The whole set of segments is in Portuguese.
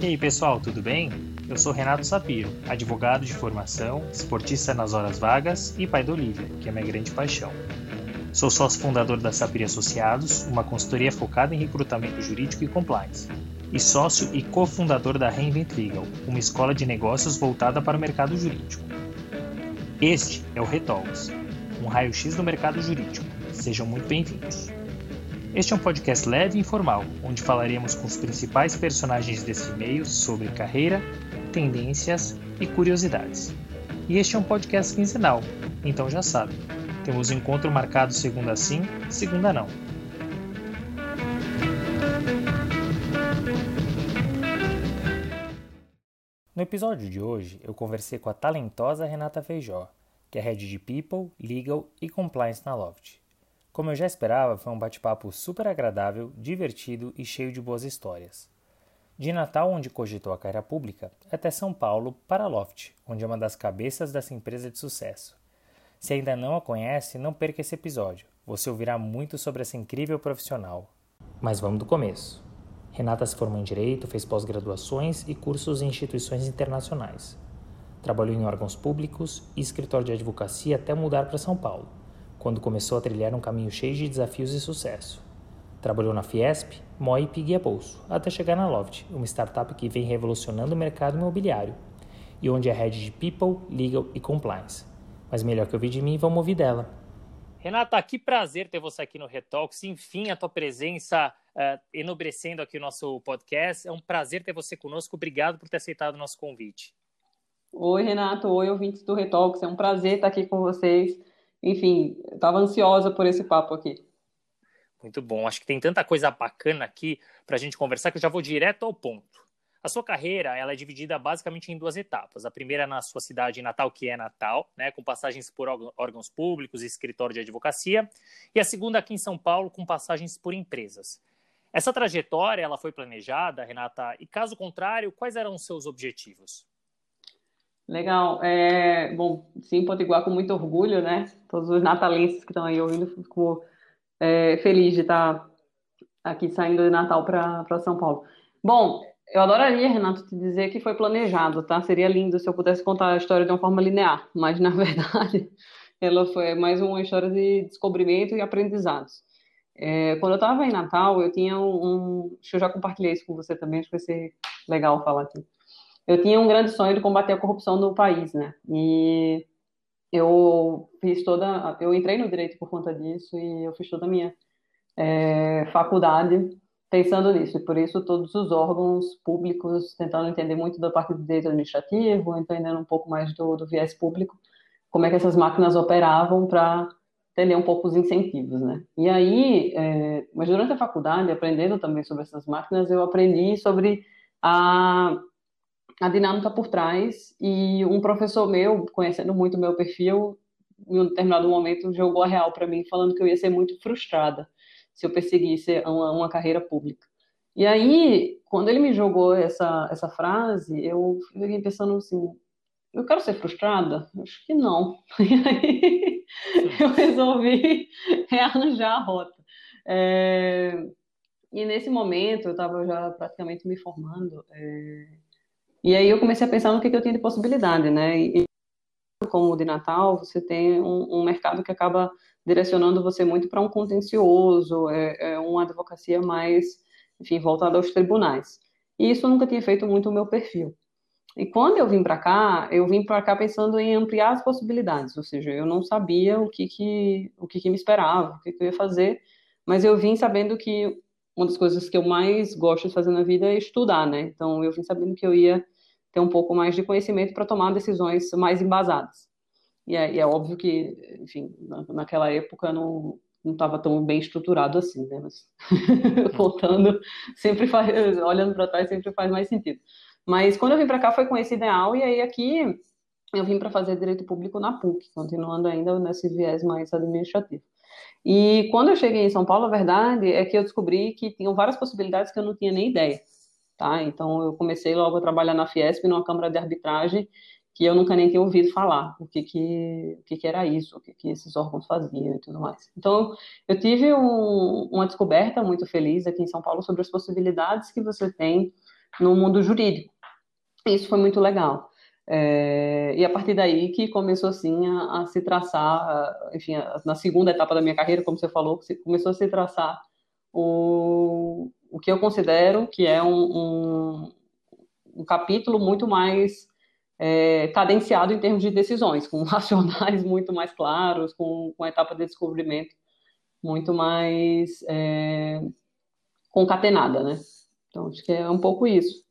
E aí pessoal, tudo bem? Eu sou Renato Sapiro, advogado de formação, esportista nas horas vagas e pai da Olivia, que é minha grande paixão. Sou sócio fundador da Sapir Associados, uma consultoria focada em recrutamento jurídico e compliance, e sócio e cofundador da Reinvent Legal, uma escola de negócios voltada para o mercado jurídico. Este é o Retalks, um raio-x do mercado jurídico. Sejam muito bem-vindos. Este é um podcast leve e informal, onde falaremos com os principais personagens desse meio sobre carreira, tendências e curiosidades. E este é um podcast quinzenal, então já sabe, temos encontro marcado segunda sim, segunda não. No episódio de hoje, eu conversei com a talentosa Renata Feijó, que é Head de People, Legal e Compliance na Loft. Como eu já esperava, foi um bate-papo super agradável, divertido e cheio de boas histórias. De Natal, onde cogitou a carreira pública, até São Paulo, para a Loft, onde é uma das cabeças dessa empresa de sucesso. Se ainda não a conhece, não perca esse episódio. Você ouvirá muito sobre essa incrível profissional. Mas vamos do começo. Renata se formou em Direito, fez pós-graduações e cursos em instituições internacionais. Trabalhou em órgãos públicos e escritório de advocacia até mudar para São Paulo quando começou a trilhar um caminho cheio de desafios e sucesso. Trabalhou na Fiesp, Moi e Guia Bolso, até chegar na Loft, uma startup que vem revolucionando o mercado imobiliário, e onde é head de People, Legal e Compliance. Mas melhor que ouvir de mim, vamos ouvir dela. Renata, que prazer ter você aqui no Retalks. Enfim, a tua presença uh, enobrecendo aqui o nosso podcast. É um prazer ter você conosco. Obrigado por ter aceitado o nosso convite. Oi, Renato. Oi, ouvintes do Retalks. É um prazer estar aqui com vocês enfim, estava ansiosa por esse papo aqui. Muito bom. Acho que tem tanta coisa bacana aqui para a gente conversar que eu já vou direto ao ponto. A sua carreira ela é dividida basicamente em duas etapas. A primeira na sua cidade natal, que é Natal, né, com passagens por órgãos públicos e escritório de advocacia, e a segunda aqui em São Paulo, com passagens por empresas. Essa trajetória ela foi planejada, Renata, e caso contrário, quais eram os seus objetivos? Legal. É, bom, sim, Potiguar com muito orgulho, né? Todos os natalenses que estão aí ouvindo, fico é, feliz de estar aqui saindo de Natal para São Paulo. Bom, eu adoraria, Renato, te dizer que foi planejado, tá? Seria lindo se eu pudesse contar a história de uma forma linear, mas na verdade ela foi mais uma história de descobrimento e aprendizados. É, quando eu estava em Natal, eu tinha um, um. Acho que eu já compartilhei isso com você também, acho que vai ser legal falar aqui eu tinha um grande sonho de combater a corrupção no país, né? E eu fiz toda, eu entrei no direito por conta disso e eu fiz toda a minha é, faculdade pensando nisso. E por isso todos os órgãos públicos tentando entender muito da parte do direito administrativo, entendendo um pouco mais do, do viés público, como é que essas máquinas operavam para entender um pouco os incentivos, né? E aí, é, mas durante a faculdade, aprendendo também sobre essas máquinas, eu aprendi sobre a a dinâmica por trás e um professor meu, conhecendo muito o meu perfil, em um determinado momento jogou a real para mim, falando que eu ia ser muito frustrada se eu perseguisse uma, uma, carreira pública. E aí, quando ele me jogou essa, essa frase, eu fiquei pensando assim, eu quero ser frustrada? Acho que não. E aí, eu resolvi rearranjar a rota. É... E nesse momento, eu estava já praticamente me formando, é... E aí eu comecei a pensar no que, que eu tinha de possibilidade, né? E como de Natal, você tem um, um mercado que acaba direcionando você muito para um contencioso, é, é, uma advocacia mais, enfim, voltada aos tribunais. E isso nunca tinha feito muito o meu perfil. E quando eu vim para cá, eu vim para cá pensando em ampliar as possibilidades, ou seja, eu não sabia o que que, o que, que me esperava, o que, que eu ia fazer, mas eu vim sabendo que uma das coisas que eu mais gosto de fazer na vida é estudar, né? Então eu vim sabendo que eu ia ter um pouco mais de conhecimento para tomar decisões mais embasadas. E é, e é óbvio que, enfim, na, naquela época não não estava tão bem estruturado assim, né? Mas voltando, sempre faz, olhando para trás sempre faz mais sentido. Mas quando eu vim para cá foi com esse ideal e aí aqui eu vim para fazer direito público na PUC, continuando ainda nesse viés mais administrativo. E quando eu cheguei em São Paulo, a verdade é que eu descobri que tinham várias possibilidades que eu não tinha nem ideia tá? Então eu comecei logo a trabalhar na Fiesp, numa câmara de arbitragem, que eu nunca nem tinha ouvido falar, o que que, o que, que era isso, o que, que esses órgãos faziam e tudo mais. Então, eu tive um, uma descoberta muito feliz aqui em São Paulo sobre as possibilidades que você tem no mundo jurídico. Isso foi muito legal. É, e a partir daí que começou assim a, a se traçar, enfim, a, na segunda etapa da minha carreira, como você falou, começou a se traçar o, o que eu considero que é um, um, um capítulo muito mais é, cadenciado em termos de decisões, com racionais muito mais claros, com, com a etapa de descobrimento muito mais é, concatenada, né? Então, acho que é um pouco isso.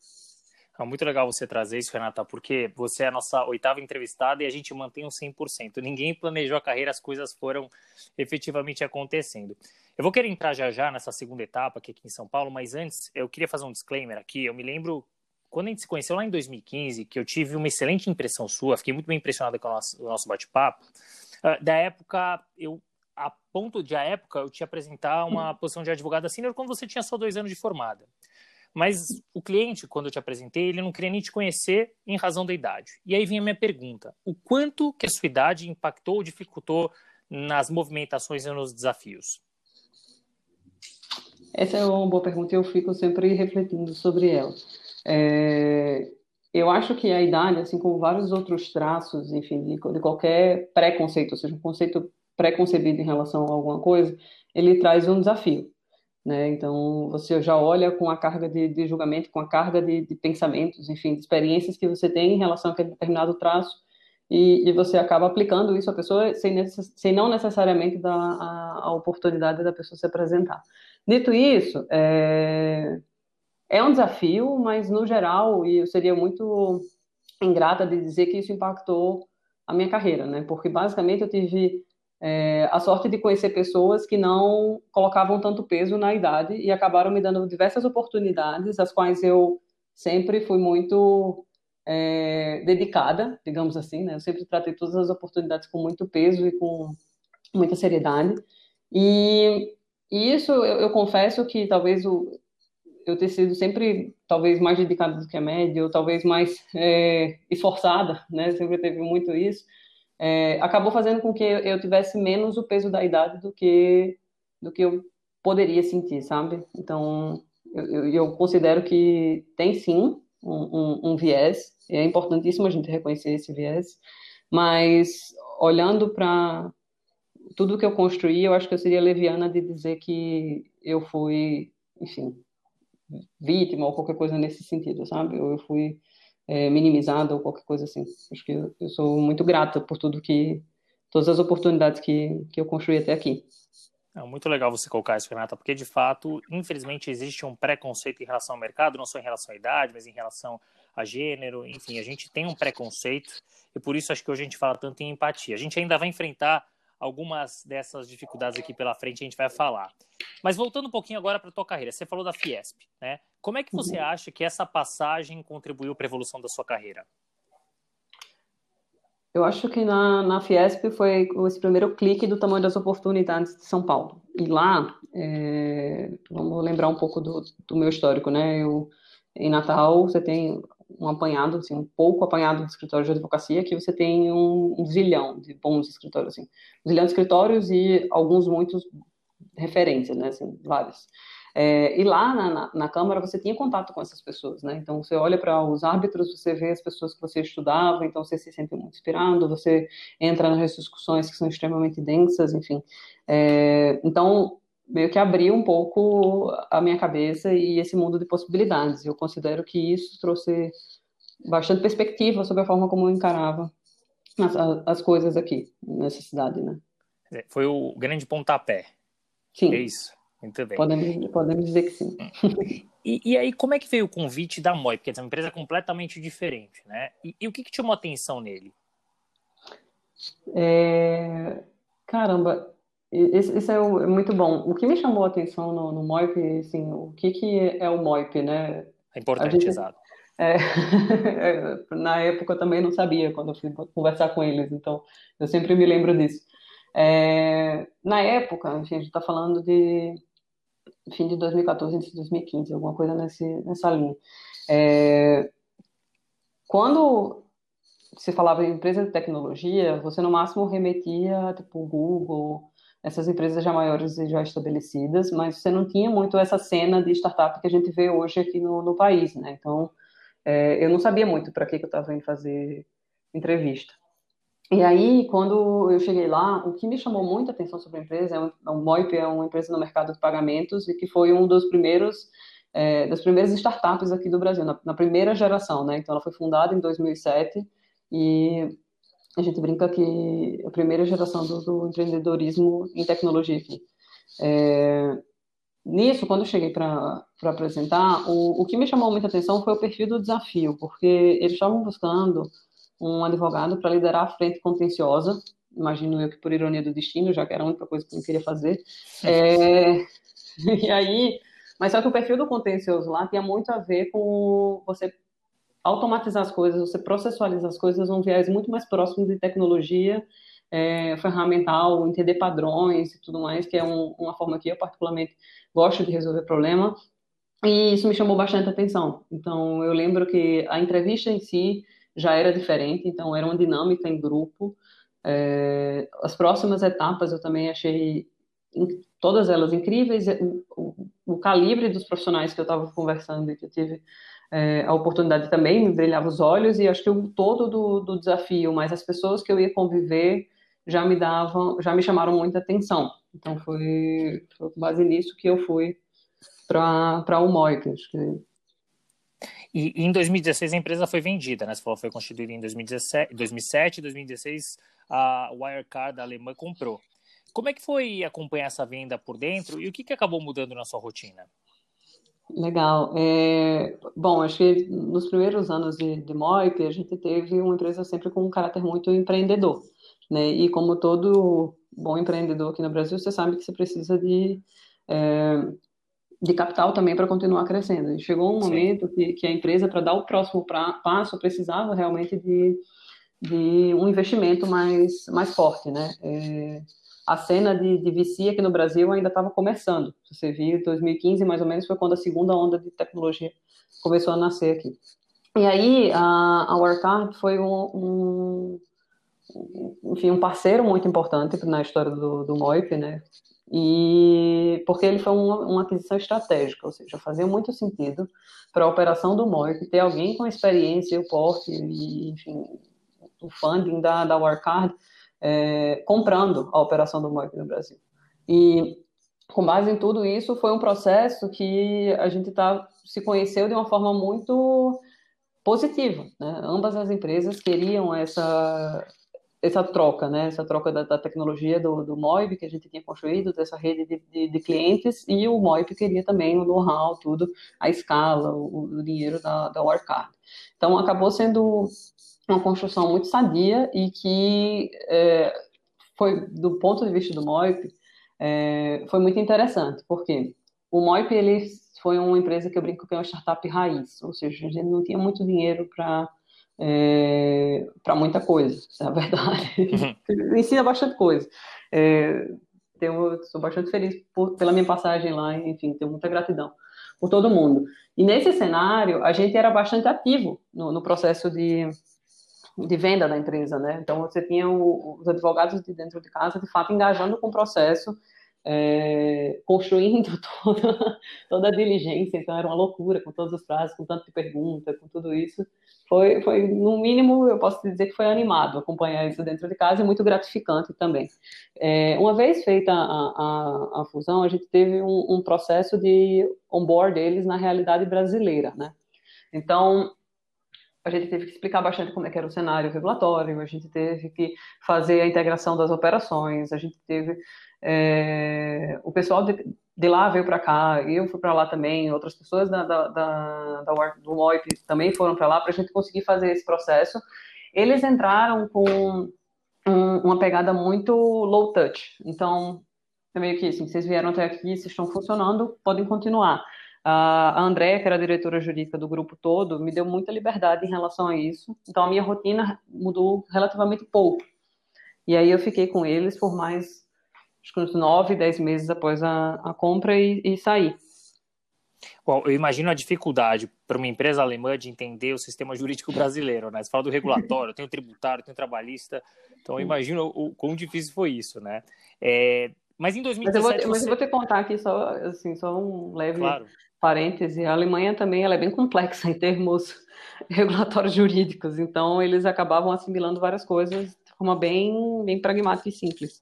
É muito legal você trazer isso, Renata, porque você é a nossa oitava entrevistada e a gente mantém um 100%. Ninguém planejou a carreira, as coisas foram efetivamente acontecendo. Eu vou querer entrar já já nessa segunda etapa aqui, aqui em São Paulo, mas antes eu queria fazer um disclaimer aqui. Eu me lembro quando a gente se conheceu lá em 2015, que eu tive uma excelente impressão sua, fiquei muito bem impressionada com o nosso, nosso bate-papo. Uh, da época, eu a ponto de a época eu te apresentar uma posição de advogada sênior quando você tinha só dois anos de formada. Mas o cliente, quando eu te apresentei, ele não queria nem te conhecer em razão da idade. E aí vinha a minha pergunta: o quanto que a sua idade impactou ou dificultou nas movimentações e nos desafios? Essa é uma boa pergunta e eu fico sempre refletindo sobre ela. É, eu acho que a idade, assim como vários outros traços, enfim, de, de qualquer preconceito, ou seja, um conceito preconcebido em relação a alguma coisa, ele traz um desafio. Né? Então, você já olha com a carga de, de julgamento, com a carga de, de, pensamentos, enfim, de experiências que você tem em relação a aquele determinado traço, e, e você acaba aplicando isso à pessoa sem, necess, sem não necessariamente dar a, a, oportunidade da pessoa se apresentar. Dito isso, é, é um desafio, mas no geral, e eu seria muito ingrata de dizer que isso impactou a minha carreira, né? Porque basicamente eu tive é, a sorte de conhecer pessoas que não colocavam tanto peso na idade e acabaram me dando diversas oportunidades, as quais eu sempre fui muito é, dedicada, digamos assim, né? Eu sempre tratei todas as oportunidades com muito peso e com muita seriedade. E, e isso eu, eu, confesso que talvez o, eu ter sido sempre talvez mais dedicada do que a média, ou talvez mais é, esforçada, né? Sempre teve muito isso é, acabou fazendo com que eu tivesse menos o peso da idade do que do que eu poderia sentir, sabe? Então, eu, eu considero que tem sim um, um, um viés, é importantíssimo a gente reconhecer esse viés, mas olhando para tudo que eu construí, eu acho que eu seria leviana de dizer que eu fui, enfim, vítima ou qualquer coisa nesse sentido, sabe? Eu fui é, minimizada ou qualquer coisa assim. Acho que eu, sou muito grata por tudo que, todas as oportunidades que, que eu construí até aqui. É muito legal você colocar isso, Renata, porque de fato, infelizmente, existe um preconceito em relação ao mercado, não só em relação à idade, mas em relação a gênero, enfim, a gente tem um preconceito e por isso acho que hoje a gente fala tanto em empatia. A gente ainda vai enfrentar algumas dessas dificuldades aqui pela frente, a gente vai falar. Mas voltando um pouquinho agora para a tua carreira, você falou da Fiesp, né? Como é que você uhum. acha que essa passagem contribuiu para a evolução da sua carreira? Eu acho que na, na Fiesp foi esse primeiro clique do tamanho das oportunidades de São Paulo. E lá, é, vamos lembrar um pouco do, do meu histórico, né? Eu, em Natal, você tem um apanhado, assim, um pouco apanhado de escritórios de advocacia, que você tem um, um zilhão de bons escritórios, assim. Um zilhão de escritórios e alguns muitos referências, né, assim, vários. É, e lá na, na, na, Câmara você tinha contato com essas pessoas, né? Então você olha para os árbitros, você vê as pessoas que você estudava, então você se sente muito inspirado, você entra nas discussões que são extremamente densas, enfim. É, então meio que abriu um pouco a minha cabeça e esse mundo de possibilidades. Eu considero que isso trouxe bastante perspectiva sobre a forma como eu encarava as, as coisas aqui nessa cidade, né? É, foi o grande pontapé. Sim. É isso. Muito bem. Podemos, podemos dizer que sim. E, e, aí, como é que veio o convite da MOI? Porque é uma empresa completamente diferente, né? E, e o que, que chamou a atenção nele? É... Caramba, isso é, é muito bom. O que me chamou a atenção no, no MOIP, assim, o que, que é o MOIP, né? É importante, gente, exato. É, na época eu também não sabia quando eu fui conversar com eles, então eu sempre me lembro disso. É, na época, enfim, a gente está falando de fim de 2014, início de 2015, alguma coisa nesse, nessa linha. É, quando se falava em empresa de tecnologia, você no máximo remetia, tipo, Google, essas empresas já maiores e já estabelecidas, mas você não tinha muito essa cena de startup que a gente vê hoje aqui no, no país, né? Então, é, eu não sabia muito para que, que eu estava indo fazer entrevista. E aí, quando eu cheguei lá, o que me chamou muita atenção sobre a empresa, é um, o Moip é uma empresa no mercado de pagamentos e que foi um dos primeiros, é, das primeiras startups aqui do Brasil, na, na primeira geração, né? Então, ela foi fundada em 2007 e a gente brinca que a primeira geração do, do empreendedorismo em tecnologia aqui. É, nisso, quando eu cheguei para apresentar, o, o que me chamou muita atenção foi o perfil do desafio, porque eles estavam buscando um advogado para liderar a frente contenciosa, imagino eu que por ironia do destino, já que era a única coisa que eu queria fazer. É, e aí, mas só que o perfil do contencioso lá tinha muito a ver com você automatizar as coisas, você processualizar as coisas um viés muito mais próximo de tecnologia é, ferramental, entender padrões e tudo mais, que é um, uma forma que eu particularmente gosto de resolver problema. E isso me chamou bastante atenção. Então, eu lembro que a entrevista em si já era diferente, então era uma dinâmica em grupo. É, as próximas etapas eu também achei todas elas incríveis. O, o, o calibre dos profissionais que eu estava conversando e que eu tive é, a oportunidade também me brilhava os olhos e acho que o todo do, do, desafio, mas as pessoas que eu ia conviver já me davam, já me chamaram muita atenção. Então foi, com base nisso que eu fui para o que... E, e, em 2016 a empresa foi vendida, né? Você falou foi constituída em 2017, 2007, 2016 a Wirecard alemã comprou. Como é que foi acompanhar essa venda por dentro e o que, que acabou mudando na sua rotina? Legal. É, bom, acho que nos primeiros anos de, de Moip, a gente teve uma empresa sempre com um caráter muito empreendedor. Né? E como todo bom empreendedor aqui no Brasil, você sabe que você precisa de, é, de capital também para continuar crescendo. E chegou um momento que, que, a empresa, para dar o próximo pra, passo, precisava realmente de, de um investimento mais, mais forte. Né? É, a cena de, de VC aqui no Brasil ainda estava começando. Você viu, 2015 mais ou menos foi quando a segunda onda de tecnologia começou a nascer aqui. E aí a, a foi um, um, enfim, um parceiro muito importante na história do, do Moip, né? E porque ele foi uma, uma aquisição estratégica, ou seja, fazia muito sentido para a operação do Moip ter alguém com experiência, o porte e, enfim, o funding da, da é, comprando a operação do MOIP no Brasil. E com base em tudo isso, foi um processo que a gente tá, se conheceu de uma forma muito positiva. Né? Ambas as empresas queriam essa, essa troca, né? essa troca da, da tecnologia do, do MOIB que a gente tinha construído, dessa rede de, de, de clientes, e o MOIB queria também o know-how, tudo, a escala, o, o dinheiro da, da Wirecard. Então, acabou sendo uma construção muito sadia e que é, foi, do ponto de vista do Moip, é, foi muito interessante, porque o Moip ele foi uma empresa que eu brinco que é uma startup raiz, ou seja, a gente não tinha muito dinheiro para é, para muita coisa, é a verdade. Uhum. Ensina bastante coisa. É, tenho, sou bastante feliz por, pela minha passagem lá, enfim, tenho muita gratidão por todo mundo. E nesse cenário, a gente era bastante ativo no, no processo de, de venda da empresa, né? Então você tinha o, os advogados de dentro de casa, de fato, engajando com o processo, é, construindo toda, toda a diligência, então era uma loucura, com todos os prazos, com tanto de pergunta, com tudo isso. Foi, foi, no mínimo, eu posso dizer que foi animado acompanhar isso dentro de casa e muito gratificante também. É, uma vez feita a, a, a, fusão, a gente teve um, um processo de onboard deles na realidade brasileira, né? Então, a gente teve que explicar bastante como é que era o cenário regulatório, a gente teve que fazer a integração das operações, a gente teve é, o pessoal de, de lá veio para cá, eu fui para lá também, outras pessoas da, da, da, da do MOIP também foram para lá para a gente conseguir fazer esse processo. Eles entraram com um, uma pegada muito low touch, então é meio que assim, vocês vieram até aqui, vocês estão funcionando, podem continuar. A Andréia, que era a diretora jurídica do grupo todo, me deu muita liberdade em relação a isso. Então, a minha rotina mudou relativamente pouco. E aí eu fiquei com eles por mais, acho que uns nove, dez meses após a, a compra e, e saí. Bom, eu imagino a dificuldade para uma empresa alemã de entender o sistema jurídico brasileiro, né? Você fala do regulatório, tem o tributário, tem o trabalhista, então eu imagino o quão difícil foi isso, né? É, mas em 2017... Mas eu, vou, mas eu vou te contar aqui só, assim, só um leve claro. Parêntese. A Alemanha também ela é bem complexa em termos regulatórios jurídicos, então eles acabavam assimilando várias coisas de forma bem, bem pragmática e simples.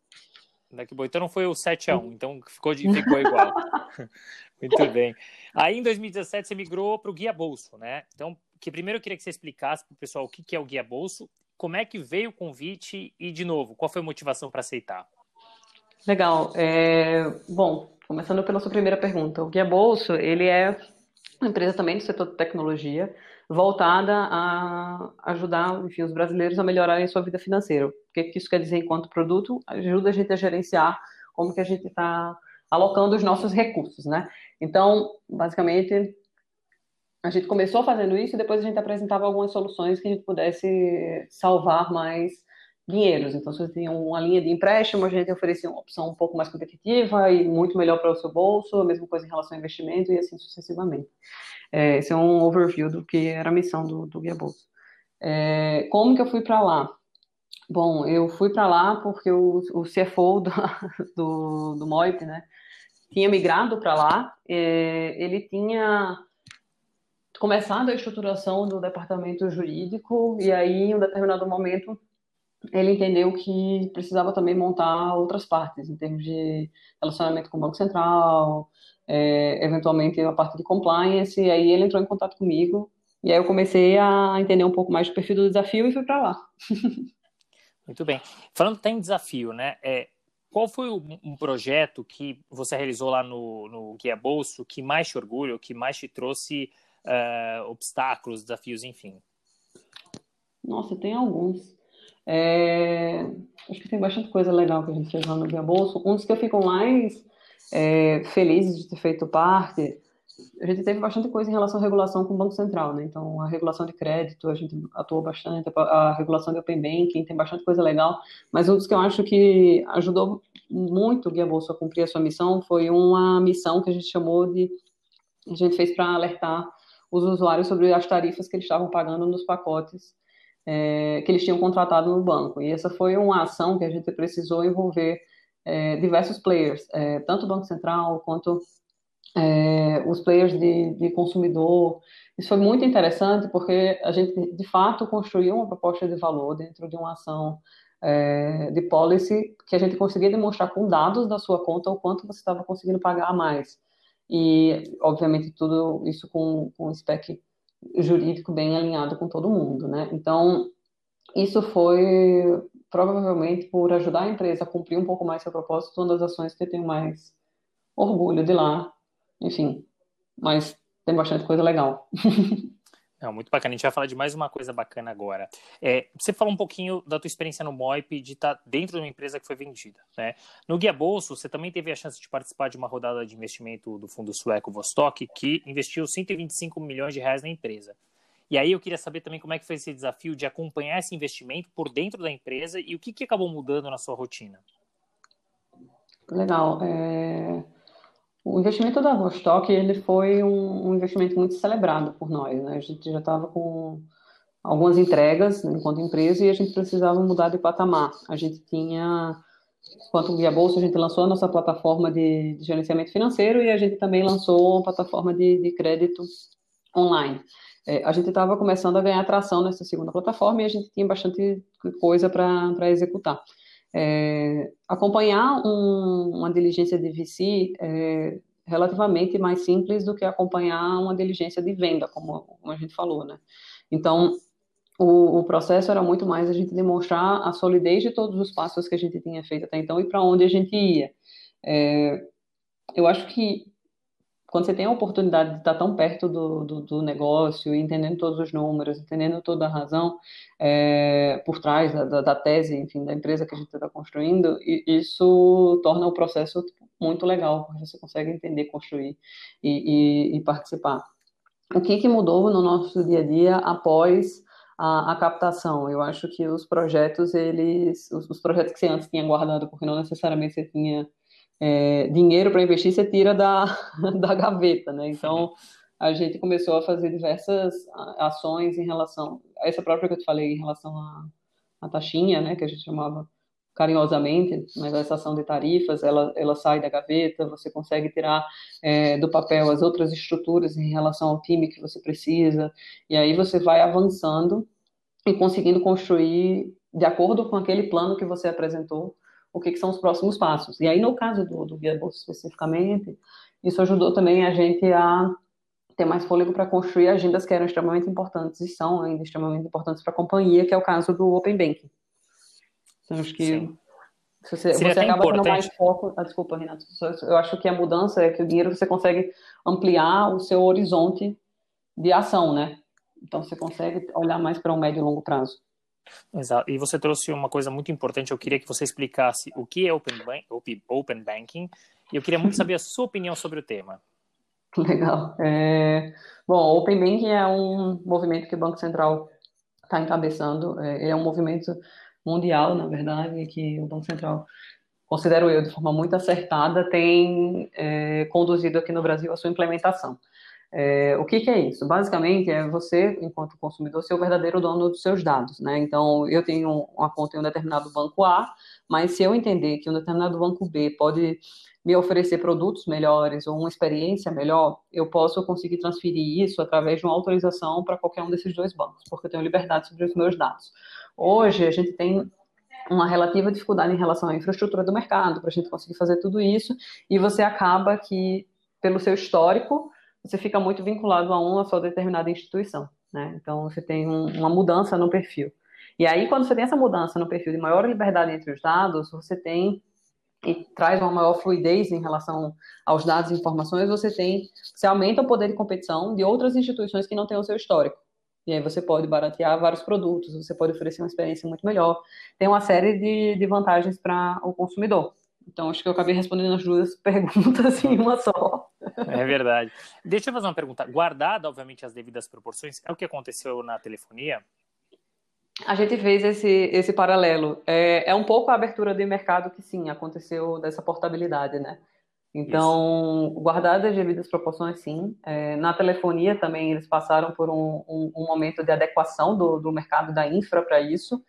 Né, que bom. Então não foi o 7 a 1 então ficou, ficou igual. Muito bem. Aí em 2017 você migrou para o Guia Bolso, né? Então, que primeiro eu queria que você explicasse para o pessoal o que, que é o Guia Bolso, como é que veio o convite e, de novo, qual foi a motivação para aceitar? Legal. É... Bom, começando pela sua primeira pergunta. O Guia Bolso, ele é uma empresa também do setor de tecnologia, voltada a ajudar enfim, os brasileiros a melhorarem a sua vida financeira. O que, isso quer dizer enquanto produto? Ajuda a gente a gerenciar como que a gente está alocando os nossos recursos, né? Então, basicamente, a gente começou fazendo isso e depois a gente apresentava algumas soluções que a gente pudesse salvar mais dinheiros. Então, se você tinha uma linha de empréstimo, a gente oferecia uma opção um pouco mais competitiva e muito melhor para o seu bolso, a mesma coisa em relação ao investimento e assim sucessivamente. É, esse é um overview do que era a missão do, do Guia Bolsa. É, como que eu fui para lá? Bom, eu fui para lá porque o, o CFO do, do, do MOIP, né, tinha migrado para lá, é, ele tinha começado a estruturação do departamento jurídico e aí, em um determinado momento, ele entendeu que precisava também montar outras partes, em termos de relacionamento com o Banco Central, é, eventualmente a parte de compliance, e aí ele entrou em contato comigo, e aí eu comecei a entender um pouco mais do perfil do desafio e fui para lá. Muito bem. Falando até em desafio, né? É, qual foi um projeto que você realizou lá no, no Guia Bolso que mais te orgulha, que mais te trouxe uh, obstáculos, desafios, enfim? Nossa, tem alguns. É... Acho que tem bastante coisa legal que a gente fez lá no Guia Bolso. Um dos que eu fico mais é, felizes de ter feito parte. A gente teve bastante coisa em relação à regulação com o Banco Central, né? Então, a regulação de crédito, a gente atuou bastante, a regulação de Open Banking, tem bastante coisa legal, mas um dos que eu acho que ajudou muito o Guia Bolsa a cumprir a sua missão foi uma missão que a gente chamou de. A gente fez para alertar os usuários sobre as tarifas que eles estavam pagando nos pacotes é, que eles tinham contratado no banco. E essa foi uma ação que a gente precisou envolver é, diversos players, é, tanto o Banco Central quanto é, os players de, de, consumidor. Isso foi muito interessante porque a gente, de fato, construiu uma proposta de valor dentro de uma ação é, de policy que a gente conseguia demonstrar com dados da sua conta o quanto você estava conseguindo pagar a mais. E, obviamente, tudo isso com, com spec jurídico bem alinhado com todo mundo, né? Então, isso foi provavelmente por ajudar a empresa a cumprir um pouco mais seu propósito, uma das ações que eu tenho mais orgulho de lá. Enfim, mas tem bastante coisa legal. Não, muito bacana. A gente vai falar de mais uma coisa bacana agora. É, você falou um pouquinho da tua experiência no MOIP de estar tá dentro de uma empresa que foi vendida. Né? No Guia Bolso, você também teve a chance de participar de uma rodada de investimento do fundo sueco Vostok, que investiu 125 milhões de reais na empresa. E aí eu queria saber também como é que foi esse desafio de acompanhar esse investimento por dentro da empresa e o que, que acabou mudando na sua rotina. Legal. É... O investimento da Vostok ele foi um, um, investimento muito celebrado por nós. Né? A gente já estava com algumas entregas enquanto empresa e a gente precisava mudar de patamar. A gente tinha, enquanto Guia Bolsa, a gente lançou a nossa plataforma de, de gerenciamento financeiro e a gente também lançou uma plataforma de, de crédito online é, a gente estava começando a ganhar atração nessa segunda plataforma e a gente tinha bastante coisa para executar. É, acompanhar um, uma diligência de VC é relativamente mais simples do que acompanhar uma diligência de venda, como, como a gente falou, né? Então, o, o, processo era muito mais a gente demonstrar a solidez de todos os passos que a gente tinha feito até então e para onde a gente ia. É, eu acho que quando você tem a oportunidade de estar tão perto do, do, do negócio, entendendo todos os números, entendendo toda a razão é, por trás da, da, tese, enfim, da empresa que a gente está construindo, isso torna o processo muito legal, porque você consegue entender, construir e, e, e participar. O que, que mudou no nosso dia a dia após a, a, captação. Eu acho que os projetos, eles, os, os, projetos que você antes tinha guardado, porque não necessariamente você tinha é, dinheiro para investir, você tira da, da gaveta, né? Então, a gente começou a fazer diversas ações em relação, a essa própria que eu te falei, em relação à, à taxinha, né, que a gente chamava carinhosamente, mas essa ação de tarifas, ela, ela sai da gaveta, você consegue tirar é, do papel as outras estruturas em relação ao time que você precisa, e aí você vai avançando e conseguindo construir, de acordo com aquele plano que você apresentou, o que, que são os próximos passos. E aí, no caso do, do Guia Bolsa especificamente, isso ajudou também a gente a ter mais fôlego para construir agendas que eram extremamente importantes e são ainda extremamente importantes para a companhia, que é o caso do Open Banking. Então, acho que Sim. você, você acaba tendo mais foco. Ah, desculpa, Renato. Eu acho que a mudança é que o dinheiro você consegue ampliar o seu horizonte de ação, né? Então você consegue olhar mais para um médio e longo prazo. Exato. E você trouxe uma coisa muito importante. Eu queria que você explicasse o que é Open, Bank, open Banking e eu queria muito saber a sua opinião sobre o tema. Legal. É... Bom, Open Banking é um movimento que o Banco Central está encabeçando. É, é um movimento mundial, na verdade, que o Banco Central, considero eu, de forma muito acertada, tem é, conduzido aqui no Brasil a sua implementação. É, o que, que, é isso? Basicamente, é você, enquanto consumidor, ser o verdadeiro dono dos seus dados. Né? Então, eu tenho uma conta em um determinado banco A, mas se eu entender que um determinado banco B pode me oferecer produtos melhores ou uma experiência melhor, eu posso conseguir transferir isso através de uma autorização para qualquer um desses dois bancos, porque eu tenho liberdade sobre os meus dados. Hoje, a gente tem uma relativa dificuldade em relação à infraestrutura do mercado para a gente conseguir fazer tudo isso, e você acaba que, pelo seu histórico, você fica muito vinculado a uma só determinada instituição. Né? Então, você tem um, uma mudança no perfil. E aí, quando você tem essa mudança no perfil de maior liberdade entre os dados, você tem e traz uma maior fluidez em relação aos dados e informações, você tem, você aumenta o poder de competição de outras instituições que não têm o seu histórico. E aí você pode baratear vários produtos, você pode oferecer uma experiência muito melhor. Tem uma série de, de vantagens para o consumidor. Então, acho que eu acabei respondendo as duas perguntas em uma só. É verdade. Deixa eu fazer uma pergunta. Guardada, obviamente, as devidas proporções, é o que aconteceu na telefonia? A gente fez esse, esse paralelo. É, é um pouco a abertura de mercado que, sim, aconteceu dessa portabilidade, né? Então, Isso. guardadas as devidas proporções, sim. É, na telefonia também eles passaram por um, um, um momento de adequação do, do mercado da infra para isso.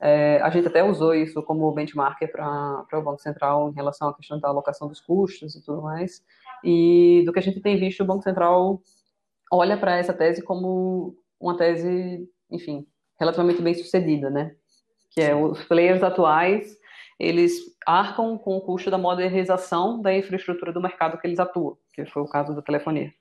É, a gente até usou isso como benchmark para o Banco Central em relação à questão da alocação dos custos e tudo mais. E do que a gente tem visto, o Banco Central olha para essa tese como uma tese, enfim, relativamente bem sucedida, né? Que é os players atuais, eles arcam com o custo da modernização da infraestrutura do mercado que eles atuam, que foi o caso da telefonia.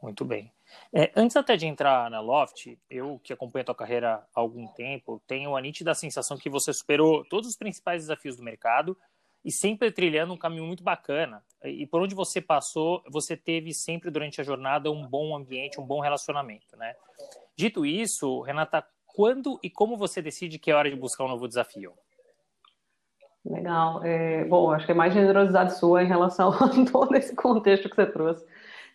Muito bem. É, antes até de entrar na Loft, eu que acompanho a tua carreira há algum tempo, tenho a nítida sensação que você superou todos os principais desafios do mercado e sempre trilhando um caminho muito bacana. E por onde você passou, você teve sempre durante a jornada um bom ambiente, um bom relacionamento, né? Dito isso, Renata, quando e como você decide que é hora de buscar um novo desafio? Legal. É, bom, acho que é mais generosidade sua em relação a todo esse contexto que você trouxe.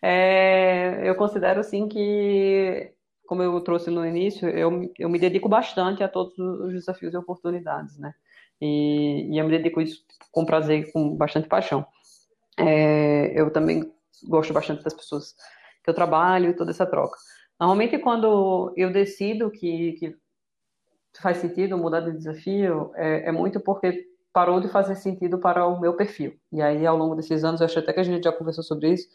É, eu considero, sim, que, como eu trouxe no início, eu, eu me dedico bastante a todos os desafios e oportunidades, né? E, e eu me dedico isso com prazer com bastante paixão. É, eu também gosto bastante das pessoas que eu trabalho e toda essa troca. Normalmente, quando eu decido que, que faz sentido mudar de desafio, é, é muito porque parou de fazer sentido para o meu perfil. E aí, ao longo desses anos, eu acho até que a gente já conversou sobre isso,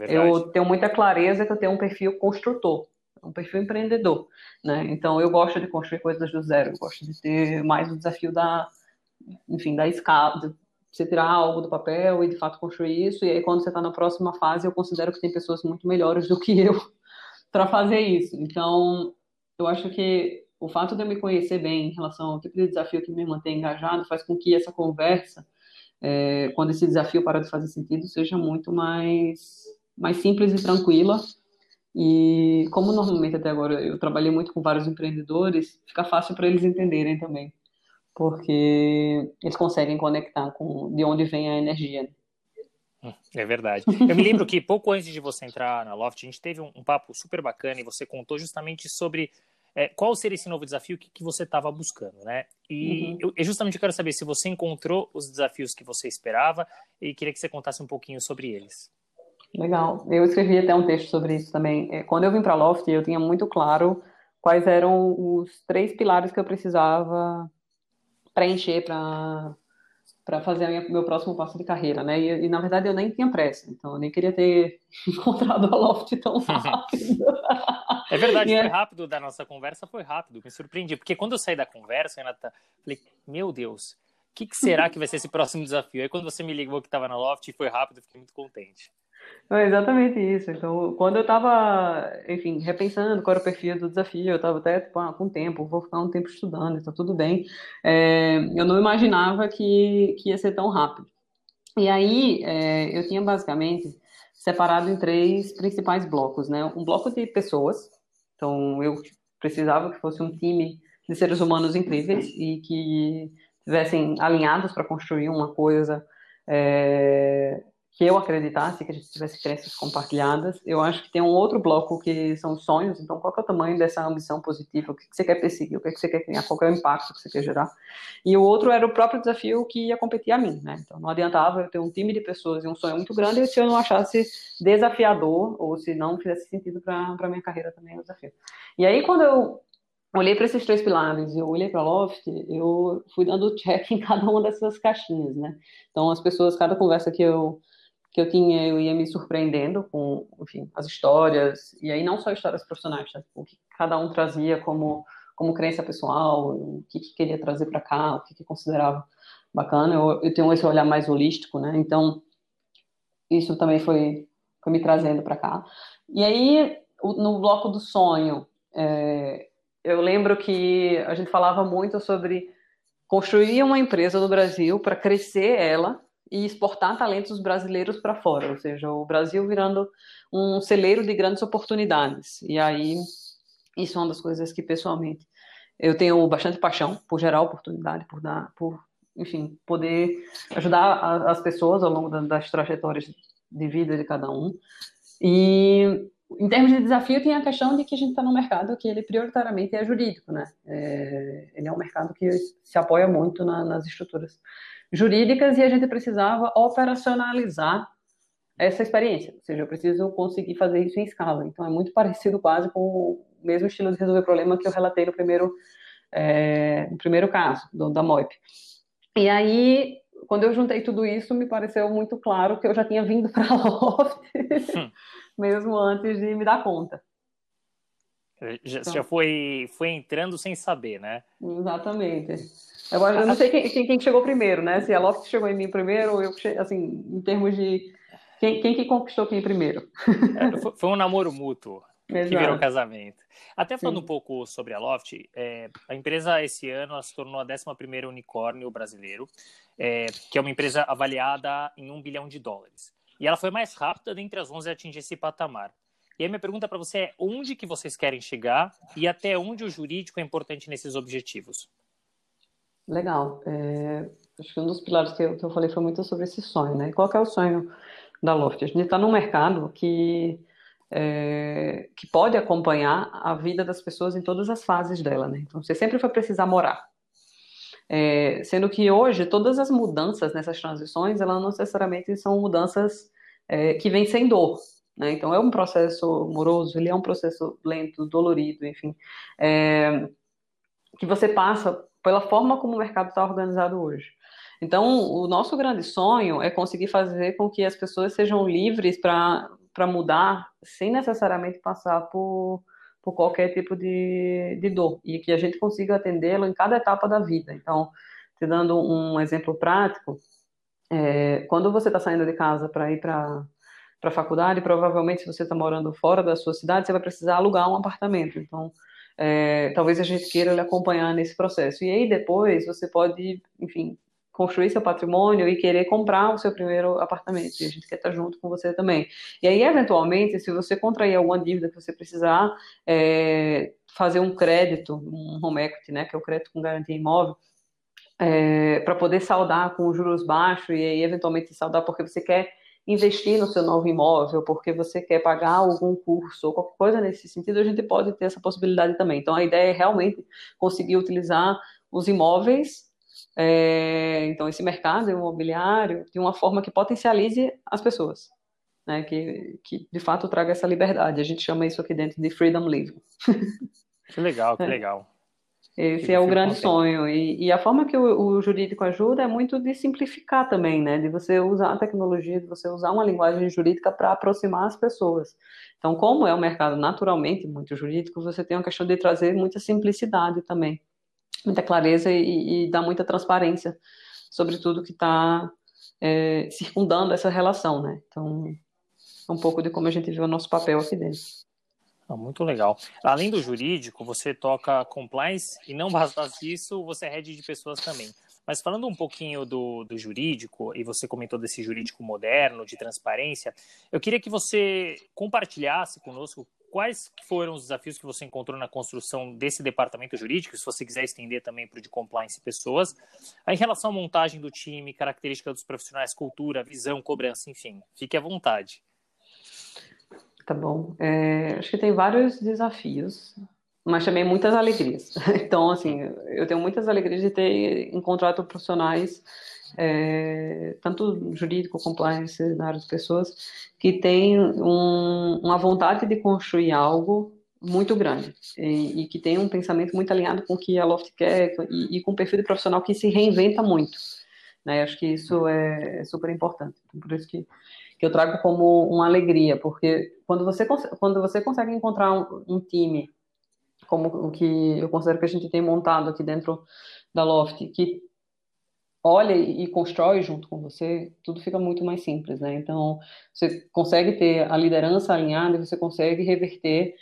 é eu tenho muita clareza que eu tenho um perfil construtor, um perfil empreendedor, né? Então, eu gosto de construir coisas do zero, eu gosto de ter mais o desafio da, enfim, da escala, de você tirar algo do papel e, de fato, construir isso, e aí, quando você está na próxima fase, eu considero que tem pessoas muito melhores do que eu para fazer isso. Então, eu acho que o fato de eu me conhecer bem em relação ao tipo de desafio que me mantém engajado faz com que essa conversa, é, quando esse desafio para de fazer sentido, seja muito mais, mais simples e tranquila. E como normalmente até agora eu trabalhei muito com vários empreendedores, fica fácil para eles entenderem também, porque eles conseguem conectar com de onde vem a energia. Né? É verdade. Eu me lembro que pouco antes de você entrar na Loft, a gente teve um, um papo super bacana e você contou justamente sobre é, qual seria esse novo desafio que, que você estava buscando, né? E uhum. eu, eu, justamente quero saber se você encontrou os desafios que você esperava e queria que você contasse um pouquinho sobre eles. Legal. Eu escrevi até um texto sobre isso também. É, quando eu vim para Loft, eu tinha muito claro quais eram os três pilares que eu precisava preencher para para fazer o meu próximo passo de carreira, né? E, e, na verdade eu nem tinha pressa, então eu nem queria ter encontrado a Loft tão rápido. É verdade, foi é rápido da nossa conversa, foi rápido, me surpreendi, porque quando eu saí da conversa, Renata, falei, meu Deus, o que, que, será que vai ser esse próximo desafio? Aí quando você me ligou que estava na Loft, foi rápido, fiquei muito contente. É exatamente isso. Então, quando eu estava, enfim, repensando qual era o perfil do desafio, eu estava até tipo, ah, com tempo, vou ficar um tempo estudando, está tudo bem. É, eu não imaginava que, que ia ser tão rápido. E aí, é, eu tinha basicamente separado em três principais blocos, né? Um bloco de pessoas, então eu precisava que fosse um time de seres humanos incríveis e que estivessem alinhados para construir uma coisa é, que eu acreditasse que a gente tivesse crenças compartilhadas. Eu acho que tem um outro bloco que são sonhos. Então, qual é o tamanho dessa ambição positiva? O que você quer perseguir? O que você quer criar? Qual é o impacto que você quer gerar? E o outro era o próprio desafio que ia competir a mim, né? Então, não adiantava eu ter um time de pessoas e um sonho muito grande se eu não achasse desafiador ou se não fizesse sentido para minha carreira também o desafio. E aí, quando eu olhei para esses três pilares e eu olhei para Loft, eu fui dando check em cada uma dessas caixinhas, né? Então, as pessoas, cada conversa que eu que eu tinha, eu ia me surpreendendo com, enfim, as histórias, e aí não só histórias profissionais, tá? o que cada um trazia como, como crença pessoal, o que, que queria trazer para cá, o que, que considerava bacana. Eu, eu, tenho esse olhar mais holístico, né? Então, isso também foi, foi me trazendo para cá. E aí, no bloco do sonho, é, eu lembro que a gente falava muito sobre construir uma empresa no Brasil para crescer ela e exportar talentos brasileiros para fora, ou seja, o Brasil virando um celeiro de grandes oportunidades. E aí, isso é uma das coisas que pessoalmente eu tenho bastante paixão por gerar oportunidade, por dar, por, enfim, poder ajudar as pessoas ao longo das trajetórias de vida de cada um. E em termos de desafio, tem a questão de que a gente está num mercado que ele prioritariamente é jurídico, né? É, ele é um mercado que se apoia muito na, nas estruturas jurídicas e a gente precisava operacionalizar essa experiência. Ou seja, eu preciso conseguir fazer isso em escala. Então, é muito parecido quase com o mesmo estilo de resolver problema que eu relatei no primeiro, é, no primeiro caso, do, da MOIP. E aí, quando eu juntei tudo isso, me pareceu muito claro que eu já tinha vindo para a Loft, hum. mesmo antes de me dar conta. Já, então, já foi, foi entrando sem saber, né? Exatamente. Agora, eu não sei quem, quem, chegou primeiro, né? Se a Loft chegou em mim primeiro ou eu, assim, em termos de quem, quem que conquistou quem primeiro. É, foi, um namoro mútuo Exato. que virou casamento. Até falando Sim. um pouco sobre a Loft, é, a empresa esse ano se tornou a 11ª unicórnio brasileiro, é, que é uma empresa avaliada em um bilhão de dólares. E ela foi mais rápida dentre as 11 a atingir esse patamar. E aí minha pergunta para você é onde que vocês querem chegar e até onde o jurídico é importante nesses objetivos? Legal. É, acho que um dos pilares que eu, que eu falei foi muito sobre esse sonho, né? qual é o sonho da Loft? A gente está num mercado que, é, que pode acompanhar a vida das pessoas em todas as fases dela, né? Então, você sempre vai precisar morar. É, sendo que hoje, todas as mudanças nessas transições, elas não necessariamente são mudanças é, que vêm sem dor, né? Então, é um processo moroso, ele é um processo lento, dolorido, enfim, é, que você passa pela forma como o mercado está organizado hoje. Então, o nosso grande sonho é conseguir fazer com que as pessoas sejam livres para mudar sem necessariamente passar por, por qualquer tipo de, de dor e que a gente consiga atendê-lo em cada etapa da vida. Então, te dando um exemplo prático, é, quando você está saindo de casa para ir para para faculdade, provavelmente se você está morando fora da sua cidade, você vai precisar alugar um apartamento. Então, é, talvez a gente queira lhe acompanhar nesse processo. E aí depois você pode, enfim, construir seu patrimônio e querer comprar o seu primeiro apartamento. E a gente quer estar junto com você também. E aí, eventualmente, se você contrair alguma dívida que você precisar é, fazer um crédito, um home equity, né, que é o crédito com garantia imóvel, é, para poder saldar com juros baixos e aí eventualmente saldar porque você quer investir no seu novo imóvel, porque você quer pagar algum curso ou qualquer coisa nesse sentido, a gente pode ter essa possibilidade também. Então, a ideia é realmente conseguir utilizar os imóveis, é, então, esse mercado imobiliário, de uma forma que potencialize as pessoas. Né, que, que de fato traga essa liberdade. A gente chama isso aqui dentro de freedom living. Que legal, que é. legal. Esse é o grande sonho. E, e, a forma que o, o, jurídico ajuda é muito de simplificar também, né? De você usar a tecnologia, de você usar uma linguagem jurídica para aproximar as pessoas. Então, como é um mercado naturalmente muito jurídico, você tem uma questão de trazer muita simplicidade também, muita clareza e, e dar muita transparência sobre tudo que está é, circundando essa relação, né? Então, é um pouco de como a gente vê o nosso papel aqui dentro. Ah, muito legal. Além do jurídico, você toca compliance e não bastasse isso, você é head de pessoas também. Mas falando um pouquinho do, do jurídico, e você comentou desse jurídico moderno, de transparência, eu queria que você compartilhasse conosco quais foram os desafios que você encontrou na construção desse departamento jurídico, se você quiser estender também para o de compliance pessoas, em relação à montagem do time, característica dos profissionais, cultura, visão, cobrança, enfim, fique à vontade. Tá bom. É, acho que tem vários desafios, mas também muitas alegrias. Então, assim, eu tenho muitas alegrias de ter encontrado profissionais, é, tanto jurídico, compliance, na área de pessoas, que têm um, uma vontade de construir algo muito grande e, e, que tem um pensamento muito alinhado com o que a Loft quer e, e com um perfil de profissional que se reinventa muito. Né? Acho que isso é, é super importante. Então, por isso que que eu trago como uma alegria, porque quando você, quando você consegue encontrar um, um time como o que eu considero que a gente tem montado aqui dentro da Loft, que olha e constrói junto com você, tudo fica muito mais simples, né? Então, você consegue ter a liderança alinhada você consegue reverter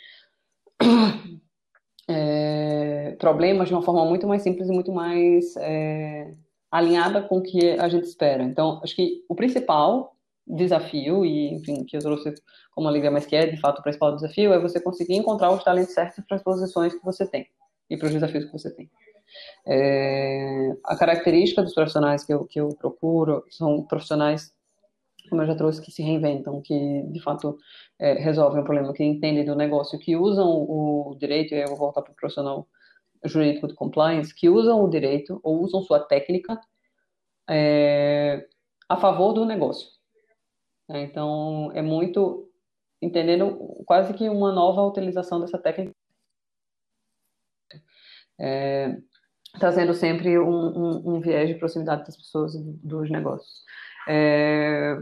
é, problemas de uma forma muito mais simples e muito mais é, alinhada com o que a gente espera. Então, acho que o principal desafio, e enfim, que eu trouxe como liga mais que é de fato o principal desafio, é você conseguir encontrar os talentos certos para as posições que você tem e para os desafios que você tem. É, a característica dos profissionais que eu, que eu procuro são profissionais, como eu já trouxe, que se reinventam, que de fato é, resolvem o problema, que entendem do negócio, que usam o direito, e eu vou voltar para o profissional jurídico de compliance, que usam o direito ou usam sua técnica é, a favor do negócio. Né? Então, é muito entendendo quase que uma nova utilização dessa técnica, é, trazendo sempre um, um, um, viés de proximidade das pessoas e dos negócios. É,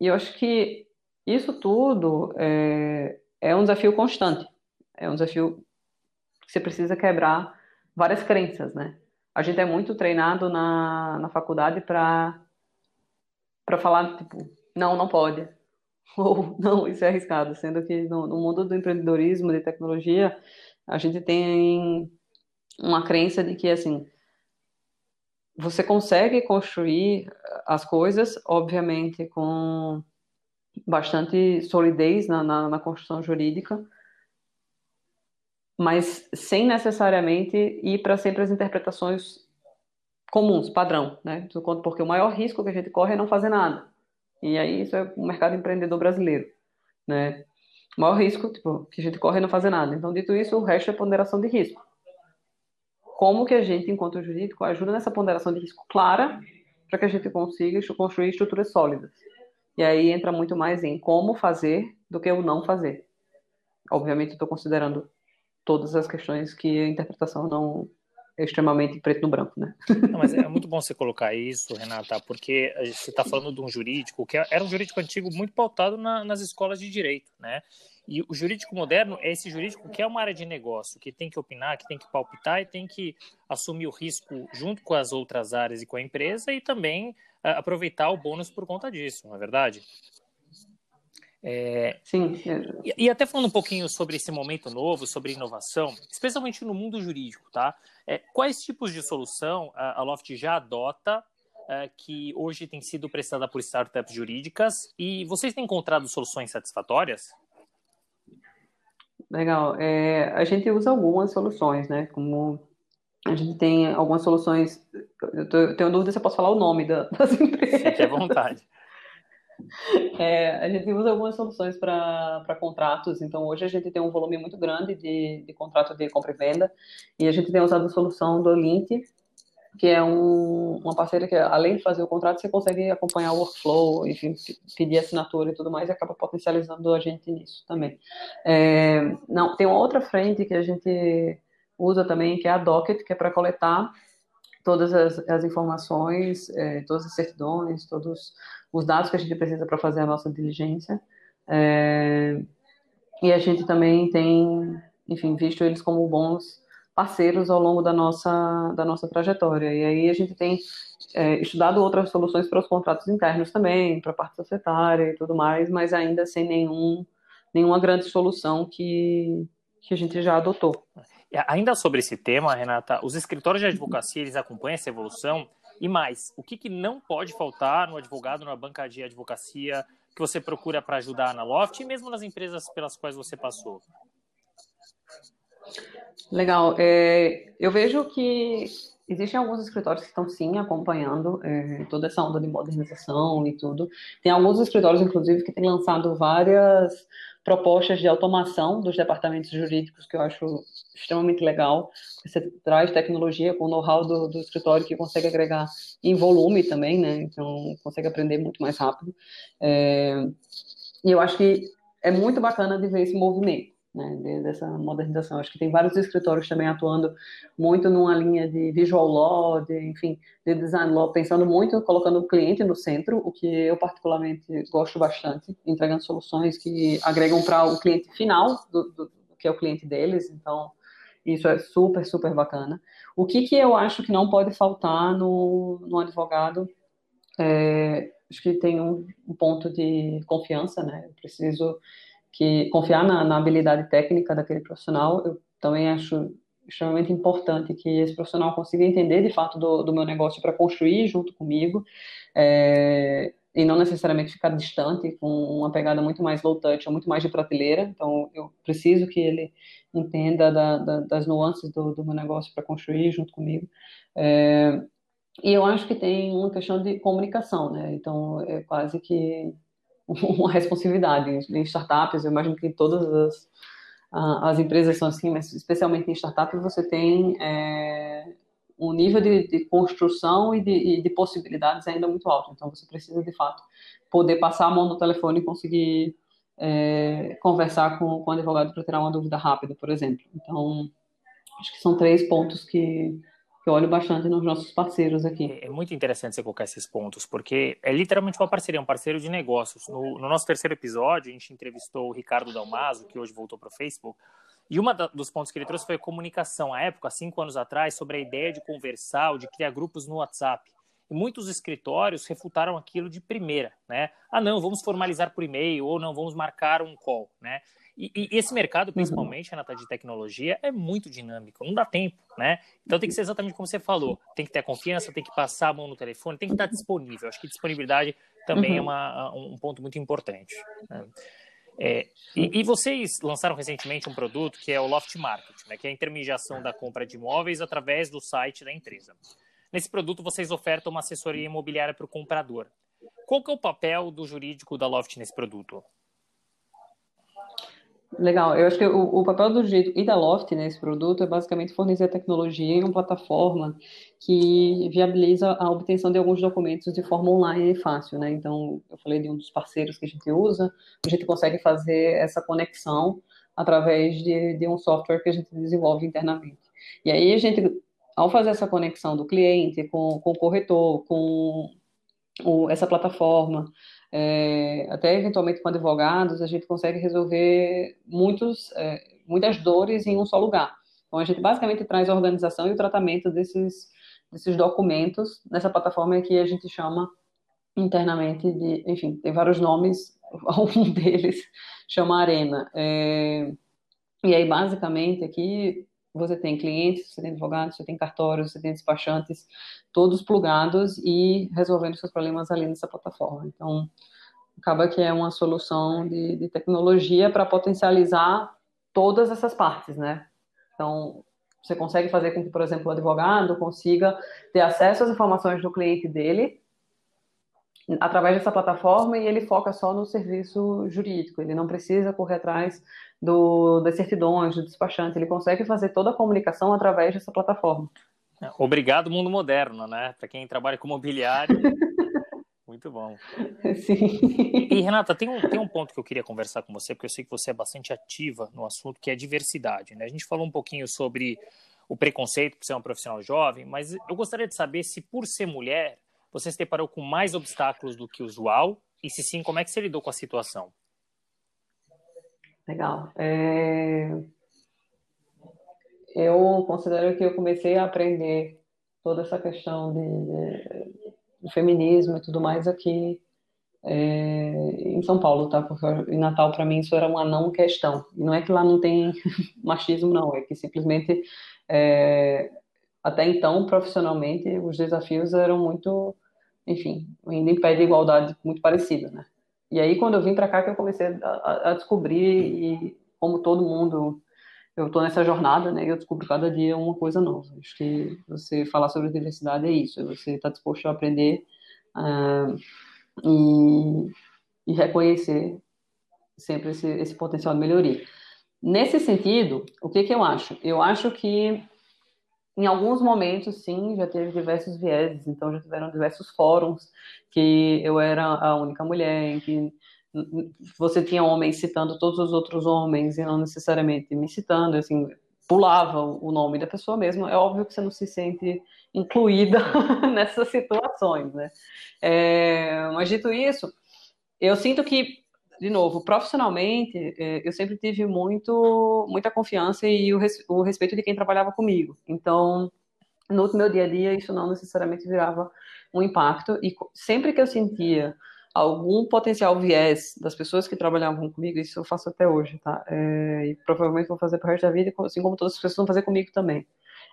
e eu acho que isso tudo é, é um desafio constante, é um desafio que você precisa quebrar várias crenças, né? A gente é muito treinado na, na faculdade para para falar tipo não, não pode. Ou não, isso é arriscado, sendo que no, no mundo do empreendedorismo, de tecnologia, a gente tem uma crença de que, assim, você consegue construir as coisas, obviamente, com bastante solidez na, na, na, construção jurídica, mas sem necessariamente ir para sempre as interpretações comuns, padrão, né? Porque o maior risco que a gente corre é não fazer nada. E aí isso é o mercado empreendedor brasileiro, né? O maior risco tipo, que a gente corre é não fazer nada. Então, dito isso, o resto é ponderação de risco. Como que a gente, enquanto jurídico, ajuda nessa ponderação de risco clara para que a gente consiga construir estruturas sólidas? E aí entra muito mais em como fazer do que o não fazer. Obviamente, estou considerando todas as questões que a interpretação não extremamente preto no branco, né? Não, mas é muito bom você colocar isso, Renata, porque você está falando de um jurídico que era um jurídico antigo muito pautado na, nas escolas de direito, né? E o jurídico moderno é esse jurídico que é uma área de negócio, que tem que opinar, que tem que palpitar e tem que assumir o risco junto com as outras áreas e com a empresa e também uh, aproveitar o bônus por conta disso, não é verdade? É, Sim. E, e, até falando um pouquinho sobre esse momento novo, sobre inovação, especialmente no mundo jurídico, tá? É, quais tipos de solução a, a Loft já adota é, que hoje tem sido prestada por startups jurídicas e vocês têm encontrado soluções satisfatórias? Legal. É, a gente usa algumas soluções, né? Como a gente tem algumas soluções. Eu, tô, eu tenho dúvida se eu posso falar o nome da, das empresas. Fique à vontade. É, a gente usa algumas soluções para contratos, então hoje a gente tem um volume muito grande de, de contrato de compra e venda, e a gente tem usado a solução do Lint, que é um, uma parceira que, além de fazer o contrato, você consegue acompanhar o workflow, enfim, pedir assinatura e tudo mais, e acaba potencializando a gente nisso também. É, não, tem uma outra frente que a gente usa também, que é a Docket, que é para coletar todas as, as informações, é, todas as certidões, todos os dados que a gente precisa para fazer a nossa diligência. É, e a gente também tem, enfim, visto eles como bons parceiros ao longo da nossa, da nossa trajetória. E aí a gente tem é, estudado outras soluções para os contratos internos também, para a parte societária e tudo mais, mas ainda sem nenhum, nenhuma grande solução que, que a gente já adotou. Ainda sobre esse tema, Renata, os escritórios de advocacia, eles acompanham essa evolução? E mais, o que, que não pode faltar no advogado, na banca de advocacia que você procura para ajudar na Loft e mesmo nas empresas pelas quais você passou? Legal. É, eu vejo que existem alguns escritórios que estão sim acompanhando é, toda essa onda de modernização e tudo. Tem alguns escritórios, inclusive, que têm lançado várias propostas de automação dos departamentos jurídicos que eu acho extremamente legal. Você traz tecnologia com o know-how do, do, escritório que consegue agregar em volume também, né? Então consegue aprender muito mais rápido. É, e eu acho que é muito bacana de ver esse movimento né, dessa modernização. Acho que tem vários escritórios também atuando muito numa linha de visual law, de, enfim, de design law, pensando muito, colocando o cliente no centro, o que eu particularmente gosto bastante, entregando soluções que agregam para o cliente final, do, do, que é o cliente deles, então isso é super, super bacana. O que, que eu acho que não pode faltar no, no advogado é, acho que tem um, um ponto de confiança, né? Eu preciso que confiar na, na, habilidade técnica daquele profissional, eu também acho extremamente importante que esse profissional consiga entender de fato do, do meu negócio para construir junto comigo é, e não necessariamente ficar distante com uma pegada muito mais low touch ou muito mais de prateleira. Então, eu preciso que ele entenda da, da, das nuances do, do meu negócio para construir junto comigo. É, e eu acho que tem uma questão de comunicação, né? Então, é quase que uma responsividade. Em startups, eu imagino que todas as, as empresas são assim, mas especialmente em startups você tem é, um nível de, de construção e de, e de, possibilidades ainda muito alto. Então você precisa, de fato, poder passar a mão no telefone e conseguir é, conversar com, com o advogado para tirar uma dúvida rápida, por exemplo. Então, acho que são três pontos que eu olho bastante nos nossos parceiros aqui. É, é muito interessante você colocar esses pontos, porque é literalmente uma parceria, um parceiro de negócios. No, no nosso terceiro episódio, a gente entrevistou o Ricardo Dalmaso, que hoje voltou para o Facebook, e um dos pontos que ele trouxe foi a comunicação. À época, cinco anos atrás, sobre a ideia de conversar ou de criar grupos no WhatsApp. E muitos escritórios refutaram aquilo de primeira, né? Ah, não, vamos formalizar por e-mail, ou não, vamos marcar um call, né? E, e, esse mercado, uhum. principalmente. Renata, de tecnologia, é muito dinâmico, não dá tempo, né? Então tem que ser exatamente como você falou: tem que ter confiança, tem que passar a mão no telefone, tem que estar disponível. Acho que disponibilidade também é uhum. é uma, um ponto muito importante. Né? É, e, e, vocês lançaram recentemente um produto que é o Loft Market, né, que é a intermediação da compra de imóveis através do site da empresa. Nesse produto, vocês ofertam uma assessoria imobiliária para o comprador. Qual que é o papel do jurídico da Loft nesse produto? Legal, eu acho que o, o papel do jeito e da Loft nesse produto é basicamente fornecer tecnologia em uma plataforma que viabiliza a obtenção de alguns documentos de forma online e fácil, né? Então, eu falei de um dos parceiros que a gente usa, a gente consegue fazer essa conexão através de, de um software que a gente desenvolve internamente. E aí a gente, ao fazer essa conexão do cliente com, com o corretor, com o, essa plataforma, é, até eventualmente com advogados, a gente consegue resolver muitos, é, muitas dores em um só lugar. Então, a gente basicamente traz a organização e o tratamento desses, desses documentos nessa plataforma que a gente chama internamente de, enfim, tem vários nomes, um deles chama Arena. É, e aí, basicamente, aqui você tem clientes, você tem advogados, você tem cartórios, você tem despachantes, todos plugados e resolvendo seus problemas ali nessa plataforma. Então, acaba que é uma solução de, de tecnologia para potencializar todas essas partes, né? Então, você consegue fazer com que, por exemplo, o advogado consiga ter acesso às informações do cliente dele através dessa plataforma e ele foca só no serviço jurídico. Ele não precisa correr atrás do, das certidões, do despachante. Ele consegue fazer toda a comunicação através dessa plataforma. É, obrigado, mundo moderno, né? Para quem trabalha com mobiliário. Muito bom. Sim. E, Renata, tem um, tem um ponto que eu queria conversar com você, porque eu sei que você é bastante ativa no assunto, que é diversidade. Né? A gente falou um pouquinho sobre o preconceito por ser uma profissional jovem, mas eu gostaria de saber se, por ser mulher, você se deparou com mais obstáculos do que o usual, e se sim, como é que você lidou com a situação? Legal. É... Eu considero que eu comecei a aprender toda essa questão de, de, feminismo e tudo mais aqui é, em São Paulo, tá? Porque em Natal, para mim, isso era uma não questão. E não é que lá não tem machismo, não. É que simplesmente, é, até então, profissionalmente, os desafios eram muito, enfim, ainda em pé de igualdade muito parecida, né? E aí, quando eu vim para cá, que eu comecei a, a, descobrir, e como todo mundo, eu estou nessa jornada, né? Eu descubro cada dia uma coisa nova. Acho que você falar sobre diversidade é isso, é você estar tá disposto a aprender uh, e, e, reconhecer sempre esse, esse potencial de melhoria. Nesse sentido, o que, que eu acho? Eu acho que em alguns momentos, sim, já teve diversos vieses, então já tiveram diversos fóruns que eu era a única mulher, em que você tinha homens citando todos os outros homens e não necessariamente me citando, assim, pulava o nome da pessoa mesmo. É óbvio que você não se sente incluída nessas situações, né? É, mas dito isso, eu sinto que de novo, profissionalmente, é, eu sempre tive muito, muita confiança e o, res, o respeito de quem trabalhava comigo. Então, no meu dia a dia, isso não necessariamente virava um impacto. E sempre que eu sentia algum potencial viés das pessoas que trabalhavam comigo, isso eu faço até hoje, tá? É, e provavelmente vou fazer pro resto da vida, assim como todas as pessoas vão fazer comigo também.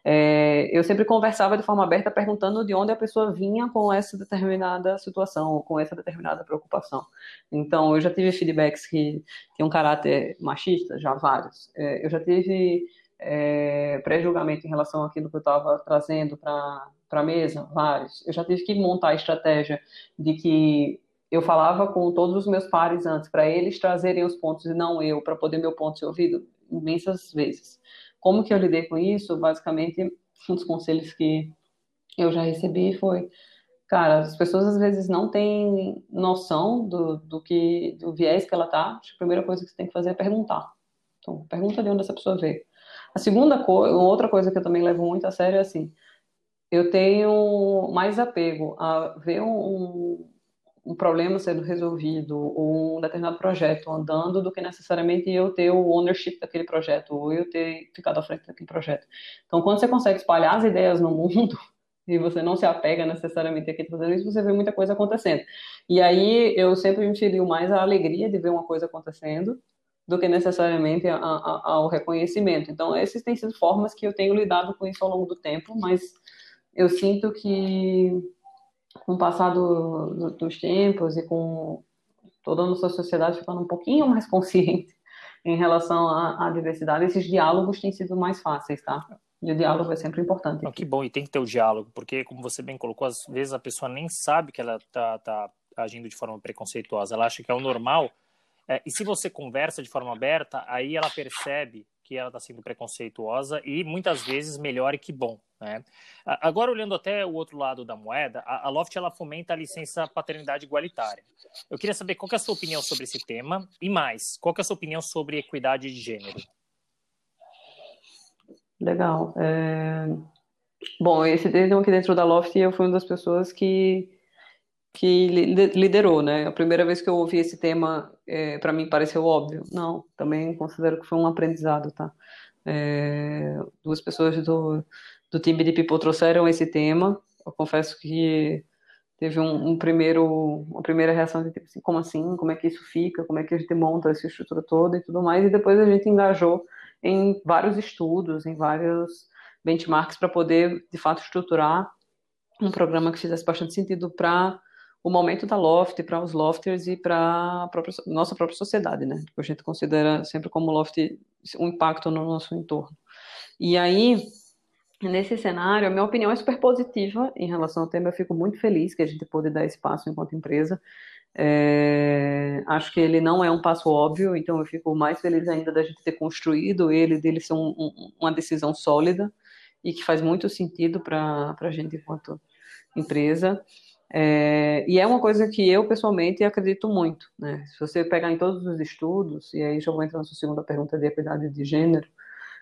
É, eu sempre conversava de forma aberta, perguntando de onde a pessoa vinha com essa determinada situação, com essa determinada preocupação. Então, eu já tive feedbacks que tinham um caráter machista, já vários. É, eu já tive é, pré-julgamento em relação àquilo que eu estava trazendo para a mesa, vários. Eu já tive que montar a estratégia de que eu falava com todos os meus pares antes, para eles trazerem os pontos e não eu, para poder meu ponto ser ouvido, imensas vezes. Como que eu lidei com isso? Basicamente, um dos conselhos que eu já recebi foi, cara, as pessoas às vezes não têm noção do, do que do viés que ela tá. A primeira coisa que você tem que fazer é perguntar. Então, pergunta de onde essa pessoa veio. A segunda coisa, outra coisa que eu também levo muito a sério é assim, eu tenho mais apego a ver um, um problema sendo resolvido ou um determinado projeto andando do que necessariamente eu ter o ownership daquele projeto ou eu ter ficado à frente daquele projeto. Então, quando você consegue espalhar as ideias no mundo e você não se apega necessariamente a quem está fazendo isso, você vê muita coisa acontecendo. E aí eu sempre me filio mais a alegria de ver uma coisa acontecendo do que necessariamente a, a, ao reconhecimento. Então, essas têm sido formas que eu tenho lidado com isso ao longo do tempo, mas eu sinto que com o passar do, do, dos tempos e com toda a nossa sociedade ficando um pouquinho mais consciente em relação à, à diversidade, esses diálogos têm sido mais fáceis, tá? E o diálogo é sempre importante. Oh, que bom, e tem que ter o diálogo, porque, como você bem colocou, às vezes a pessoa nem sabe que ela está tá agindo de forma preconceituosa, ela acha que é o normal. É, e se você conversa de forma aberta, aí ela percebe que ela está sendo preconceituosa e muitas vezes melhor e que bom. Né? Agora, olhando até o outro lado da moeda, a Loft ela fomenta a licença paternidade igualitária. Eu queria saber qual é a sua opinião sobre esse tema e mais, qual é a sua opinião sobre equidade de gênero? Legal. É... Bom, esse tema aqui dentro da Loft, eu fui uma das pessoas que que liderou, né? A primeira vez que eu ouvi esse tema, é, para mim pareceu óbvio. Não, também considero que foi um aprendizado, tá? É, duas pessoas do, do time de People trouxeram esse tema. Eu confesso que teve um, um, primeiro, uma primeira reação de tipo assim, como assim? Como é que isso fica? Como é que a gente monta essa estrutura toda e tudo mais? E depois a gente engajou em vários estudos, em vários benchmarks para poder, de fato, estruturar um programa que fizesse bastante sentido para o momento da Loft, para os Lofters e para a nossa própria sociedade, né? A gente considera sempre como Loft um impacto no nosso entorno. E aí, nesse cenário, a minha opinião é super positiva em relação ao tema. Eu fico muito feliz que a gente pôde dar esse passo enquanto empresa. É, acho que ele não é um passo óbvio, então eu fico mais feliz ainda da gente ter construído ele, dele ser um, um, uma decisão sólida e que faz muito sentido para a gente enquanto empresa. É, e é uma coisa que eu pessoalmente acredito muito. Né? Se você pegar em todos os estudos, e aí já vou entrar na sua segunda pergunta de equidade de gênero,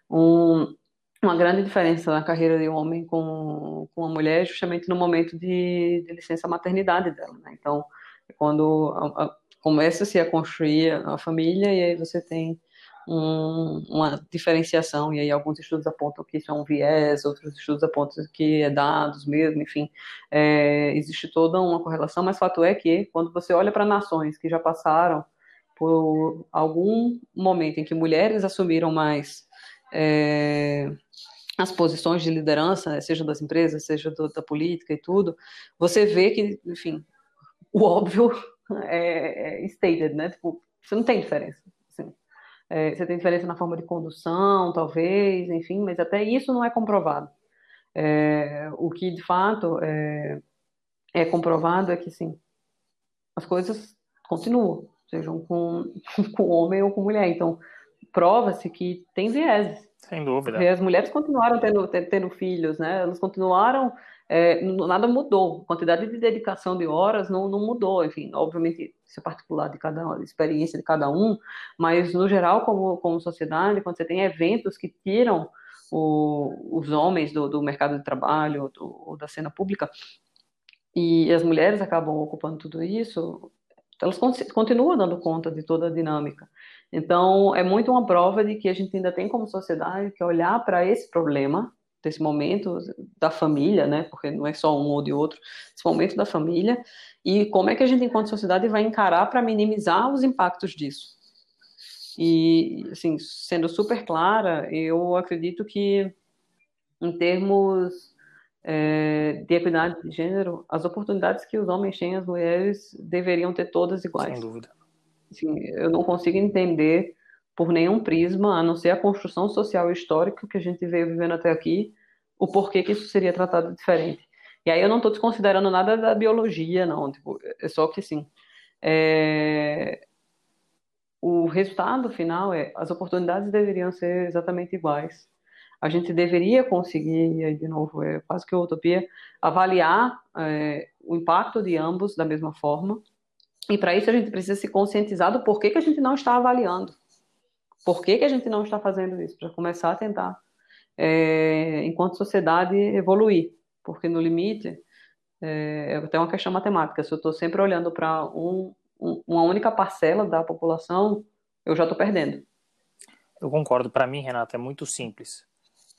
um, uma grande diferença na carreira de um homem com, com uma mulher é justamente no momento de, de licença maternidade dela. Né? Então, é quando começa-se a construir a família e aí você tem um, uma diferenciação, e aí alguns estudos apontam que isso é um viés, outros estudos apontam que é dados mesmo, enfim, é, existe toda uma correlação, mas fato é que quando você olha para nações que já passaram por algum momento em que mulheres assumiram mais é, as posições de liderança, seja das empresas, seja do, da política e tudo, você vê que, enfim, o óbvio é, é stated, né? Tipo, você não tem diferença. É, você tem diferença na forma de condução, talvez, enfim, mas até isso não é comprovado. É, o que de fato é, é, comprovado é que sim, as coisas continuam, sejam com, com homem ou com mulher. Então, prova-se que tem vieses. Sem dúvida. Porque as mulheres continuaram tendo, tendo filhos, né? Elas continuaram é, nada mudou. A quantidade de dedicação de horas não, não mudou. Enfim, obviamente, isso é particular de cada um, experiência de cada um, mas no geral, como, como sociedade, quando você tem eventos que tiram o, os homens do, do, mercado de trabalho ou da cena pública, e as mulheres acabam ocupando tudo isso, elas continuam dando conta de toda a dinâmica. Então, é muito uma prova de que a gente ainda tem como sociedade que olhar para esse problema desse momento da família, né? Porque não é só um ou de outro, esse momento da família e como é que a gente, enquanto sociedade, vai encarar para minimizar os impactos disso. E, assim, sendo super clara, eu acredito que, em termos é, de equidade de gênero, as oportunidades que os homens têm, as mulheres deveriam ter todas iguais. Sem dúvida. Assim, eu não consigo entender por nenhum prisma, a não ser a construção social e histórica que a gente veio vivendo até aqui, o porquê que isso seria tratado diferente. E aí eu não estou desconsiderando nada da biologia, não. Tipo, é só que, sim. É... O resultado final é as oportunidades deveriam ser exatamente iguais. A gente deveria conseguir, e aí de novo é quase que utopia, avaliar é, o impacto de ambos da mesma forma. E para isso a gente precisa se conscientizar do porquê que a gente não está avaliando. Por que, que a gente não está fazendo isso? Para começar a tentar, é, enquanto sociedade, evoluir. Porque no limite, é, é até uma questão matemática. Se eu estou sempre olhando para um, um, uma única parcela da população, eu já estou perdendo. Eu concordo. Para mim, Renata, é muito simples.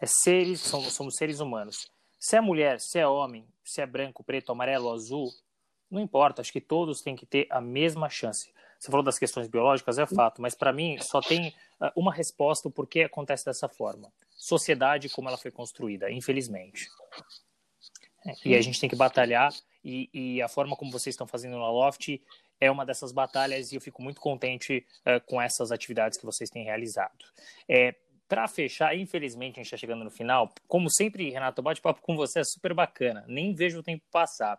É seres, somos, somos seres humanos. Se é mulher, se é homem, se é branco, preto, amarelo, azul, não importa. Acho que todos têm que ter a mesma chance. Você falou das questões biológicas, é fato, mas para mim só tem ah, uma resposta o porquê acontece dessa forma. Sociedade como ela foi construída, infelizmente. É, e a gente tem que batalhar, e, e, a forma como vocês estão fazendo na Loft é uma dessas batalhas, e eu fico muito contente uh, com essas atividades que vocês têm realizado. É, para fechar, infelizmente a gente está chegando no final. Como sempre, Renato, o bate-papo com você é super bacana, nem vejo o tempo passar.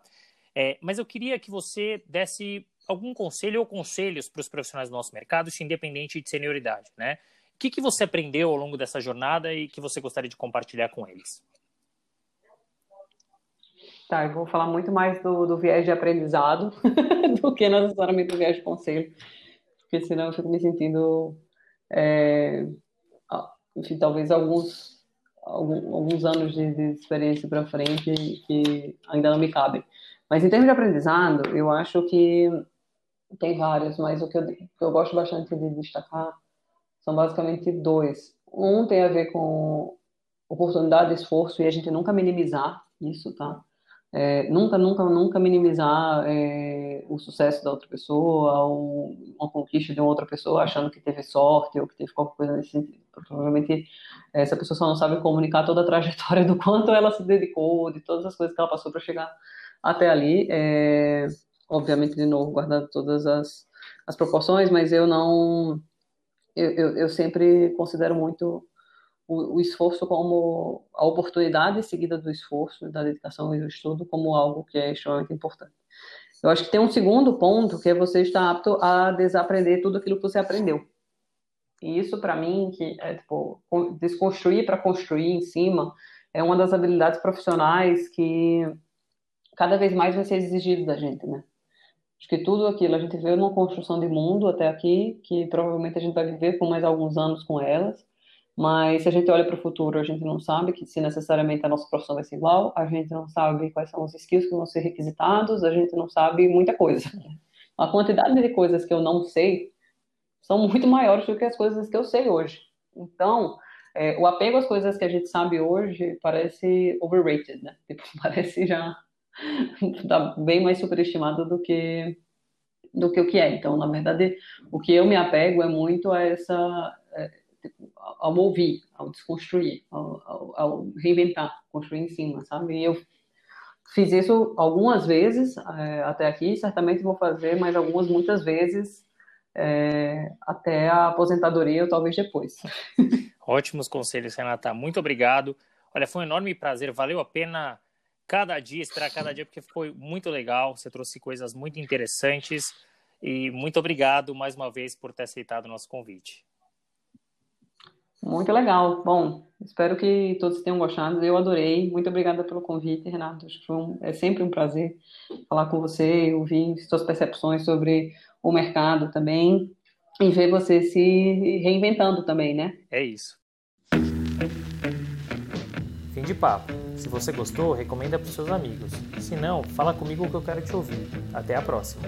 É, mas eu queria que você desse algum conselho ou conselhos para os profissionais do nosso mercado, independente de senioridade, né? O que, que você aprendeu ao longo dessa jornada e que você gostaria de compartilhar com eles? Tá, eu vou falar muito mais do, do viés de aprendizado do que necessariamente do viés de conselho, porque senão eu fico me sentindo, é, enfim, talvez alguns, alguns anos de, de experiência para frente que ainda não me cabem. Mas em termos de aprendizado, eu acho que tem vários, mas o que eu, que eu gosto bastante de destacar são basicamente dois. Um tem a ver com oportunidade esforço e a gente nunca minimizar isso, tá? É, nunca, nunca, nunca minimizar é, o sucesso da outra pessoa ou uma conquista de uma outra pessoa achando que teve sorte ou que teve qualquer coisa nesse sentido. Provavelmente essa pessoa só não sabe comunicar toda a trajetória do quanto ela se dedicou, de todas as coisas que ela passou para chegar até ali. É, obviamente, de novo, guardando todas as, as proporções, mas eu não. Eu, eu, eu sempre considero muito o, o, esforço como a oportunidade seguida do esforço, da dedicação e do estudo como algo que é extremamente importante. Eu acho que tem um segundo ponto que é você estar apto a desaprender tudo aquilo que você aprendeu. E isso para mim que é tipo desconstruir para construir em cima é uma das habilidades profissionais que cada vez mais vai ser exigido da gente, né? Acho que tudo aquilo a gente vê uma construção de mundo até aqui que provavelmente a gente vai viver por mais alguns anos com elas mas se a gente olha para o futuro, a gente não sabe que se necessariamente a nossa profissão vai ser igual, a gente não sabe quais são os skills que vão ser requisitados, a gente não sabe muita coisa. A quantidade de coisas que eu não sei são muito maiores do que as coisas que eu sei hoje. Então, é, o apego às coisas que a gente sabe hoje parece overrated, né? Tipo, parece já tá bem mais superestimado do que do que o que é. Então, na verdade, o que eu me apego é muito a essa é, ao ouvir, ao desconstruir, ao, ao, ao, reinventar, construir em cima, sabe? E eu fiz isso algumas vezes é, até aqui, certamente vou fazer mais algumas, muitas vezes é, até a aposentadoria ou talvez depois. Ótimos conselhos, Renata. Muito obrigado. Olha, foi um enorme prazer, valeu a pena cada dia, esperar cada dia, porque foi muito legal. Você trouxe coisas muito interessantes. E muito obrigado mais uma vez por ter aceitado o nosso convite. Muito legal. Bom, espero que todos tenham gostado. Eu adorei. Muito obrigada pelo convite, Renato. Um, é sempre um prazer falar com você, ouvir suas percepções sobre o mercado também e ver você se reinventando também, né? É isso. Fim de papo. Se você gostou, recomenda para os seus amigos. Se não, fala comigo que eu quero te ouvir. Até a próxima.